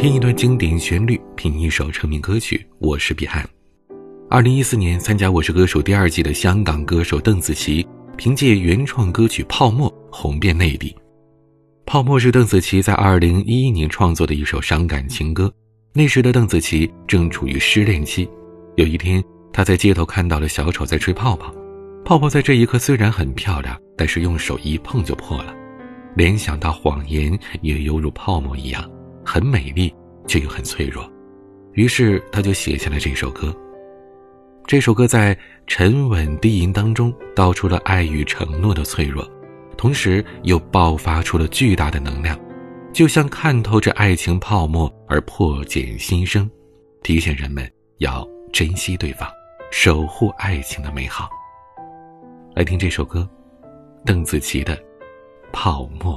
听一段经典旋律，品一首成名歌曲。我是彼岸。二零一四年参加《我是歌手》第二季的香港歌手邓紫棋，凭借原创歌曲《泡沫》红遍内地。《泡沫》是邓紫棋在二零一一年创作的一首伤感情歌。那时的邓紫棋正处于失恋期。有一天，她在街头看到了小丑在吹泡泡，泡泡在这一刻虽然很漂亮，但是用手一碰就破了。联想到谎言也犹如泡沫一样，很美丽却又很脆弱。于是，他就写下了这首歌。这首歌在沉稳低吟当中道出了爱与承诺的脆弱，同时又爆发出了巨大的能量，就像看透这爱情泡沫而破茧新生，提醒人们要珍惜对方，守护爱情的美好。来听这首歌，邓紫棋的《泡沫》。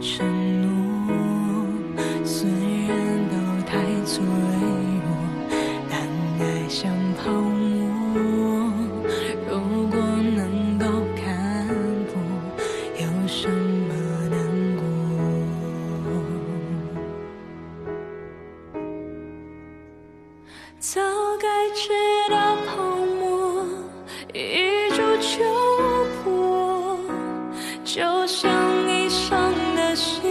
承诺，虽然都太脆弱，但爱像泡沫。如果能够看破，有什么难过？早该知道泡沫一触就破，就像一场。us.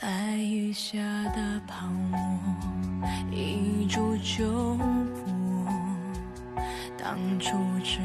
在雨下的泡沫一触就破当初只